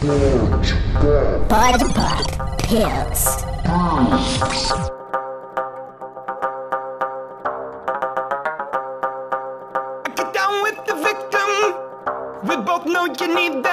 Pode Pop Pills. Get down with the victim. We both know you need them.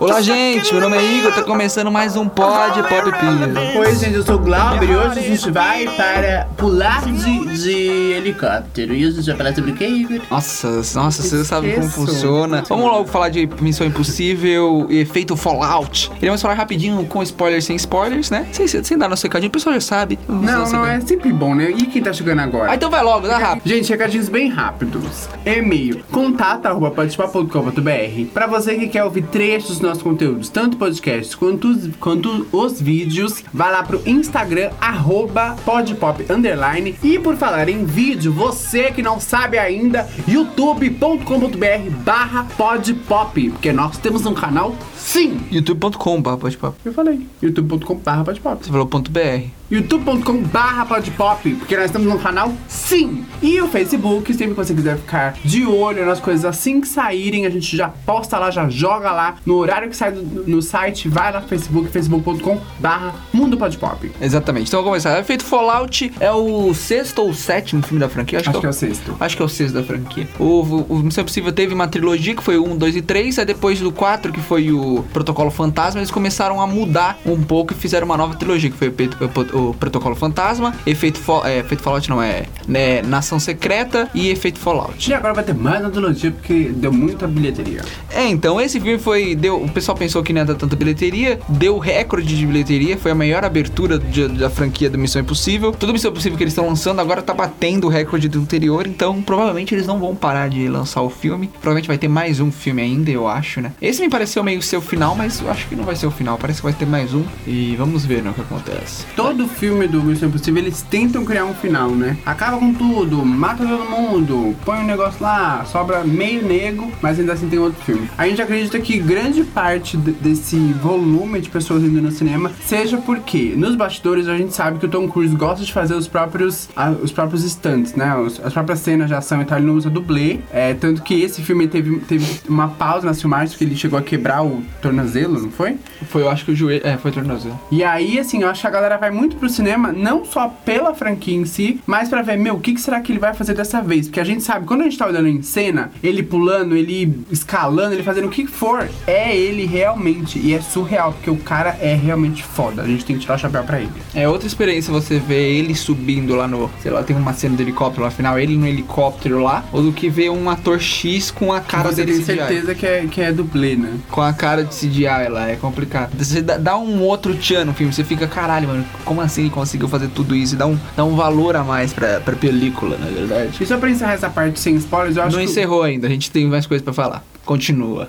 Olá, gente. Meu nome é Igor. Tá começando mais um Pod Pop Pills. Oi, gente, eu sou o Glauber e hoje a gente vai para pular de, de helicóptero. E hoje a gente vai falar sobre o que, Igor? Nossa, nossa, você sabe como funciona. Vamos logo falar de Missão Impossível e efeito Fallout. Iremos falar rapidinho com spoilers sem spoilers, né? Sem, sem dar nosso recadinho, o pessoal já sabe. Vamos Não, não, é sempre bom, né? E quem tá chegando agora? Ah, então vai logo, dá rápido. Gente, recadinhos bem rápidos. E-mail contato@podpop.com.br Pra você que quer ouvir trechos dos nossos conteúdos, tanto podcasts quanto os, quanto os vídeos, vai lá pro Instagram arroba podpop underline. E por falar em vídeo, você que não sabe ainda, youtube.com.br barra podpop, porque nós temos um canal sim. youtube.com, Pod Pop. Eu falei, youtube.com barra podpop Você falou ponto .br. youtube.com barra podpop, porque nós estamos no canal sim. E o Facebook, sempre que você quiser ficar de olho nas coisas assim que saírem, a gente já posta lá, já joga lá. No horário que sai do- no site, vai lá no Facebook, facebook.com barra mundo podpop. Exatamente. Então vamos começar. Efeito Fallout é o sexto ou sétimo filme da franquia? Acho que é o sexto. Acho que é o sexto da franquia. O, o, o Missão Impossível teve uma trilogia que foi o 1, 2 e 3. Aí depois do 4, que foi o Protocolo Fantasma, eles começaram a mudar um pouco e fizeram uma nova trilogia, que foi o, o- o Protocolo Fantasma, Efeito, Fa- é, Efeito Fallout não é, né, Nação Secreta e Efeito Fallout. E agora vai ter mais uma trilogia, porque deu muita bilheteria. É, então esse filme foi. Deu, o pessoal pensou que não ia dar tanta bilheteria, deu recorde de bilheteria, foi a maior abertura de- da franquia do Missão Impossível. Tudo Missão Impossível que eles estão lançando agora tá batendo o recorde do anterior, então provavelmente eles não vão parar de lançar o filme. Provavelmente vai ter mais um filme ainda, eu acho, né? Esse me pareceu meio ser o final, mas eu acho que não vai ser o final, parece que vai ter mais um. E vamos ver né, o que acontece. Todo filme do Missão Impossível, eles tentam criar um final, né? Acaba com tudo, mata todo mundo, põe um negócio lá, sobra meio nego, mas ainda assim tem outro filme. A gente acredita que grande parte de- desse volume de pessoas indo no cinema seja porque nos bastidores a gente sabe que o Tom Cruise gosta de fazer os próprios, os próprios stunts, né? As próprias cenas de ação e tal, ele não usa dublê. É, tanto que esse filme teve, teve uma pausa nas filmagens porque ele chegou a quebrar o tornozelo, não foi? Foi, eu acho que o joelho. É, foi tornozelo. E aí, assim, eu acho que a galera vai muito pro cinema, não só pela franquia em si, mas pra ver, meu, o que, que será que ele vai fazer dessa vez? Porque a gente sabe, quando a gente tá olhando em cena, ele pulando, ele escalando, ele fazendo o que for, é ele realmente. E é surreal, porque o cara é realmente foda. A gente tem que tirar o chapéu pra ele. É outra experiência você ver ele subindo lá no. Sei lá, tem uma cena do helicóptero lá afinal, ele no helicóptero lá, ou do que ver um ator X com a cara Você dele tem certeza que é, que é dublê, né? Com a cara de CGI lá, é complicado. Você dá, um outro tchan no filme, você fica, caralho, mano, como assim ele conseguiu fazer tudo isso? E dá um, dá um valor a mais pra, pra película, na verdade. E só pra encerrar essa parte sem spoilers, eu acho Não que. encerrou ainda, a gente tem mais coisas pra falar. Continua.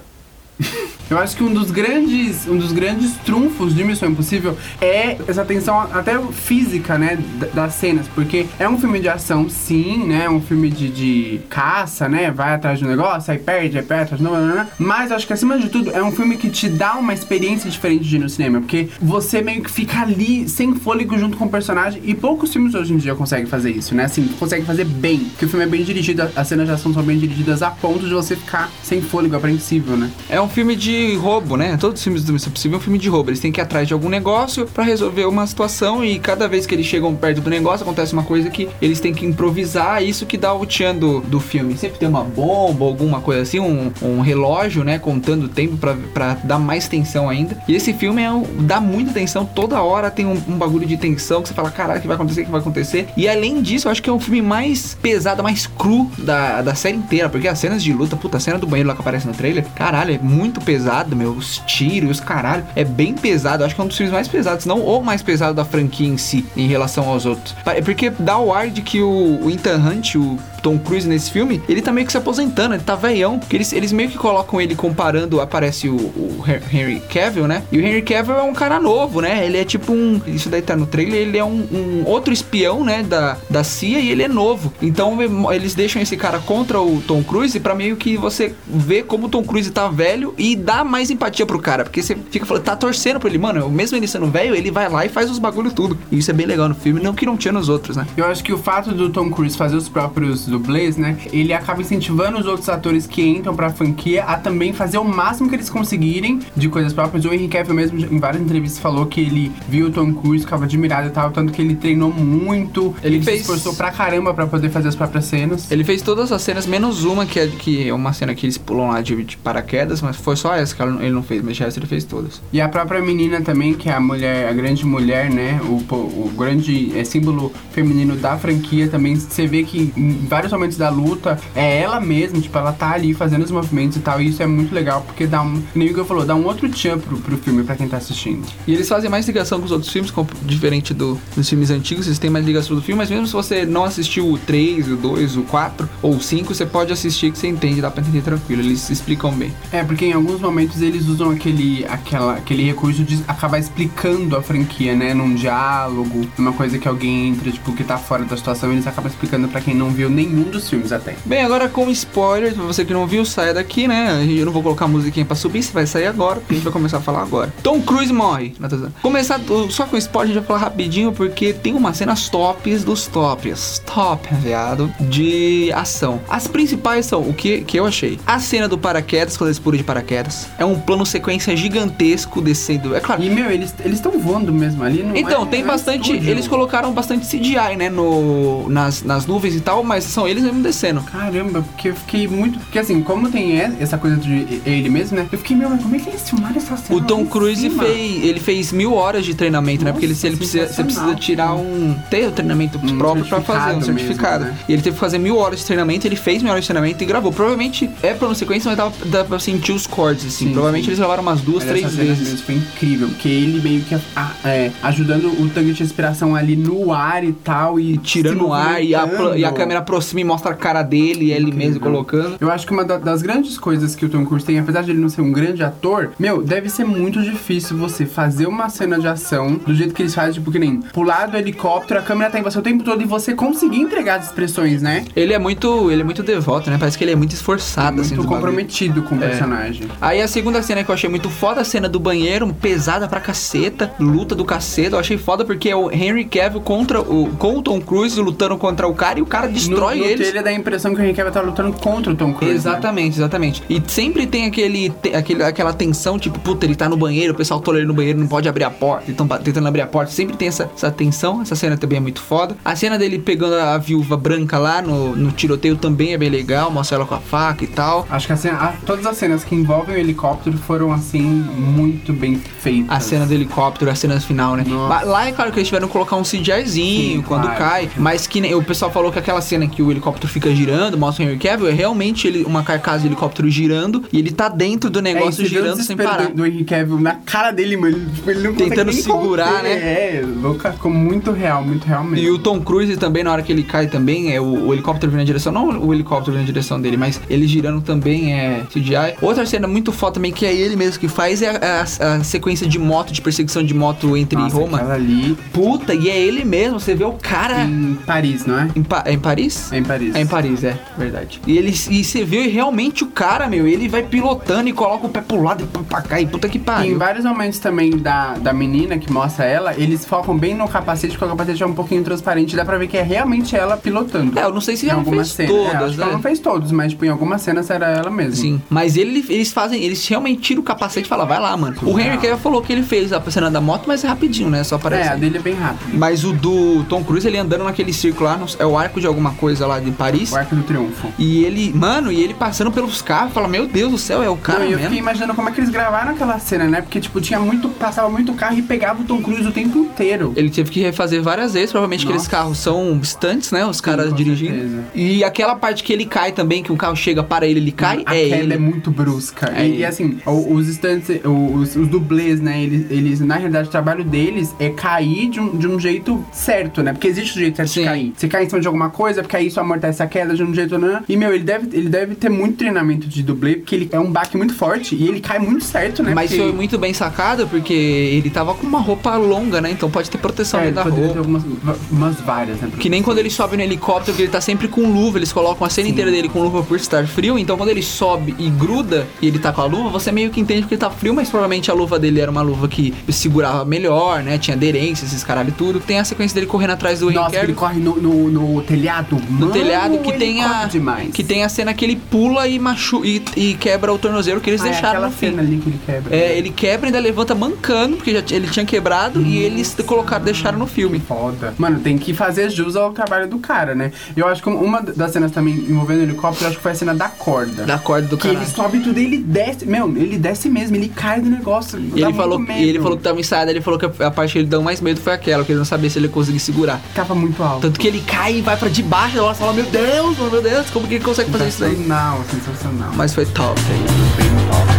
Eu acho que um dos grandes, um dos grandes trunfos de Missão Impossível é essa tensão até física, né, da- das cenas, porque é um filme de ação, sim, né, um filme de, de caça, né, vai atrás de um negócio, aí perde, aí perde, não, não, não, mas acho que acima de tudo é um filme que te dá uma experiência diferente de ir no cinema, porque você meio que fica ali sem fôlego junto com o personagem e poucos filmes hoje em dia conseguem fazer isso, né, assim, conseguem fazer bem, porque o filme é bem dirigido, as cenas de ação são bem dirigidas a ponto de você ficar sem fôlego, apreensível, né. É um filme de roubo, né? Todos os filmes do Missão Impossível é um filme de roubo. Eles têm que ir atrás de algum negócio pra resolver uma situação e cada vez que eles chegam perto do negócio acontece uma coisa que eles têm que improvisar. Isso que dá o tchan do, do filme. Sempre tem uma bomba, alguma coisa assim, um, um relógio, né? Contando o tempo pra dar mais tensão ainda. E esse filme é dá muita tensão. Toda hora tem um, um bagulho de tensão que você fala, caralho, o que vai acontecer, o que vai acontecer. E além disso, eu acho que é um filme mais pesado, mais cru da, da série inteira. Porque as cenas de luta, puta, a cena do banheiro lá que aparece no trailer, caralho, é muito pesado, meu. Os tiros, os caralho. É bem pesado. Acho que é um dos filmes mais pesados, não o mais pesado da franquia em si, em relação aos outros. Porque dá o ar de que o, o Ethan Hunt, o Tom Cruise nesse filme, ele tá meio que se aposentando, ele tá veião. Porque eles, eles meio que colocam ele comparando, aparece o, o Henry Cavill, né? E o Henry Cavill é um cara novo, né? Ele é tipo um. Isso daí tá no trailer, ele é um, um outro espião, né? Da, da CIA e ele é novo. Então eles deixam esse cara contra o Tom Cruise pra meio que você ver como o Tom Cruise tá velho e dá mais empatia pro cara. Porque você fica falando, tá torcendo pra ele, mano. Mesmo ele sendo velho, ele vai lá e faz os bagulho tudo. E isso é bem legal no filme, não que não tinha nos outros, né? Eu acho que o fato do Tom Cruise fazer os próprios dublês, né? Ele acaba incentivando os outros atores que entram pra franquia a também fazer o máximo que eles conseguirem de coisas próprias. O Henry Cavill mesmo, em várias entrevistas, falou que ele viu o Tom Cruise, ficava admirado e tal, tanto que ele treinou muito, Ele ele, fez- se esforçou pra caramba pra poder fazer as próprias cenas. Ele fez todas as cenas, menos uma, que é, que é uma cena que eles pulam lá de, de paraquedas, mas foi só essa que ele não fez, mas resto ele fez todas. E a própria menina também, que é a mulher, a grande mulher, né? O, o grande é, símbolo feminino da franquia também. Você vê que em vários momentos da luta é ela mesma, tipo, ela tá ali fazendo os movimentos e tal. E isso é muito legal, porque dá um. Nem o que eu falou, dá um outro tchan pro, pro filme pra quem tá assistindo. E eles fazem mais ligação com os outros filmes, com- diferente do, dos filmes antigos, eles têm mais ligação do filme, mas mesmo se você não assistiu o 3, o 2, o 4 ou o 5, você pode assistir que você entende, dá pra entender tranquilo, eles explicam bem. É, porque em alguns momentos eles usam aquele, aquela, aquele recurso de acabar explicando a franquia, né? Num diálogo, numa coisa que alguém entra, tipo, que tá fora da situação, eles acabam explicando pra quem não viu nenhum dos filmes até. Bem, agora com spoiler, pra você que não viu, saia daqui, né? Eu não vou colocar a musiquinha pra subir, você vai sair agora, porque a gente vai começar a falar agora. Tom Cruise morre. Começar só com spoiler, a gente vai falar rapidinho, porque tem umas cenas tops dos tops. Top, viado, de ação. As principais são o que, que eu achei. A cena do paraquedas, quando eles pulam de paraquedas. É um plano sequência gigantesco descendo. É claro, E, meu, eles estão voando mesmo ali, não então, é- tem é bastante. estúdio. Eles colocaram bastante CGI, né? No, nas, nas nuvens e tal, mas são eles mesmo descendo. Caramba, porque eu fiquei muito. Porque assim, como tem essa coisa de ele mesmo, né? Eu fiquei, meu, mas como é que eles filmaram essa cena? O Tom Cruise fez, ele fez mil horas de treinamento, né? Porque ele, Nossa, ele precisa, você precisa tirar um. ter o treinamento Um próprio pra fazer, um certificado mesmo, né? E ele teve que fazer mil horas de treinamento, ele fez mil horas de treinamento e gravou. Provavelmente é plano sequência, mas dá, dá pra sentir os cortes, assim. Sim, Provavelmente sim. eles gravaram umas duas, Mas três vezes. foi incrível, porque ele meio que ah, é, ajudando o tanque de respiração ali no ar e tal, e Tirando o ar e a, e a câmera aproxima e mostra a cara dele e ele Incrível. mesmo colocando. Eu acho que uma da- das grandes coisas que o Tom Cruise tem, apesar de ele não ser um grande ator, meu, deve ser muito difícil você fazer uma cena de ação do jeito que eles fazem, tipo, que nem pular do helicóptero, a câmera tá em você o tempo todo e você conseguir entregar as expressões, né? Ele é muito. Ele é muito devoto, né? Parece que ele é muito esforçado, assim, muito dos bagulho. comprometido com o É. personagem. Aí a segunda cena que eu achei muito foda, a cena do banheiro, pesada pra caceta, luta do caceta, eu achei foda porque é o Henry Cavill contra o, com o Tom Cruise lutando contra o cara e o cara destrói no, no eles. trailer dá a impressão que o Henry Cavill tá lutando contra o Tom Cruise. né? Exatamente, exatamente. E sempre tem aquele, te- aquele, aquela tensão, tipo, puta, ele tá no banheiro, o pessoal tola ele no banheiro, não pode abrir a porta, eles tão ba- tentando abrir a porta. Sempre tem essa, essa tensão, essa cena também é muito foda. A cena dele pegando a viúva branca lá no, no tiroteio também é bem legal, mostra ela com a faca e tal. Acho que a cena- a- todas as cenas que envolvem o helicóptero foram, assim, muito bem feitas. A cena do helicóptero, a cena final, né? Nossa. Lá é claro que eles tiveram que colocar um CGIzinho Sim, quando claro. cai. Mas que nem- o pessoal falou que aquela cena que o helicóptero fica girando, mostra o Henry Cavill, é realmente ele, uma carcaça de helicóptero girando e ele tá dentro do É, negócio o girando sem parar. Do, do Henry Cavill na cara dele, mano. Ele, tipo, ele não Tentando segurar, conter. né? É, louca, ficou muito real, muito real mesmo. E o Tom Cruise também, na hora que ele cai também, é o, o helicóptero vindo na direção, não o helicóptero vindo na direção dele, mas ele girando também é CGI. Outra cena muito foda também, que é ele mesmo que faz, é a, a- a sequência de moto, de perseguição de moto entre Nossa, Roma. ali Puta, e é ele mesmo, você vê o cara em Paris, não é? em, Pa- é em Paris? É em Paris. É em Paris, é, verdade. E ele e você vê realmente o cara, meu, ele vai pilotando e coloca o pé pro lado e pra, cá e puta que E em pariu. vários momentos também da, da menina que mostra ela, eles focam bem no capacete, porque o capacete é um pouquinho transparente, dá pra ver que é realmente ela pilotando. É, eu não sei se em ela algumas fez cenas. É, todas, acho que ela né? não fez todos, mas tipo, em algumas cenas era ela mesma. Sim, mas ele, eles fazem, eles realmente tiram o capacete e falam, vai lá, mano. O Henry Cavill falou que ele fez a cena da moto, mas é rapidinho, né? Só É, aparece. a dele é bem rápido. Mas o do Tom Cruise, ele andando naquele círculo lá, é o arco de alguma coisa lá de Paris. O Arco do Triunfo. E ele, mano, e ele passando pelos carros, fala, meu Deus do céu, é o cara Não, e eu mesmo. fiquei imaginando como é que eles gravaram aquela cena, né? Porque, tipo, tinha muito. Passava muito carro e pegava o Tom Cruise o tempo inteiro. Ele teve que refazer várias vezes, provavelmente aqueles Nossa. carros são distantes, né? Os caras com dirigindo. certeza. E aquela parte que ele cai também, que um carro chega para ele, ele cai, a é queda ele. é muito brusca. É e, ele. assim, os instantes, os, os dublês, né? Eles, eles, na realidade, o trabalho deles é cair de um, de um jeito certo, né? Porque existe o jeito certo Sim. de cair. Você cai em cima de alguma coisa, porque aí isso amortece a queda de um jeito, né? E, meu, ele deve, ele deve ter muito treinamento de dublê, porque ele é um baque muito forte e ele cai muito certo, né? Mas porque, foi muito bem sacado, porque ele tava com uma roupa longa, né? Então pode ter proteção é, da roupa. ter algumas umas várias, né? Que nem quando ele sobe no helicóptero, que ele tá sempre com luva, eles colocam a cena inteira dele com luva por estar frio, então quando ele sobe e gruda e ele tá com a luva, você meio que entende que ele tá frio, mas provavelmente a luva dele era uma luva que segurava melhor, né? Tinha aderência, esses caralho e tudo. Tem a sequência dele correndo atrás do Henry Nossa, que ele corre no, no, no telhado, no Mano, telhado que tem a demais. que tem a cena que ele pula e machu e, e quebra o tornozelo que eles Ah, é deixaram aquela no filme. cena ali que ele quebra. É, ele quebra e ainda levanta mancando, porque já, ele tinha quebrado e eles colocaram, deixaram no filme. Foda. Mano, tem que fazer jus ao trabalho do cara, né? Eu acho que uma das cenas também envolvendo o helicóptero, eu acho que foi a cena da corda. Da corda do que cara. ele sobe tudo e ele desce. Meu, ele desce mesmo, ele cai do negócio. Ele falou, e ele falou que tava ensaiado, ele falou que a, a parte que ele deu mais medo foi aquela, que ele não sabia se ele ia conseguir segurar. tava muito alto. Tanto que ele cai e vai pra debaixo, ela fala, meu Deus, meu Deus, como que ele consegue fazer isso daí? Sensacional, sensacional. Mas foi top. Bem top.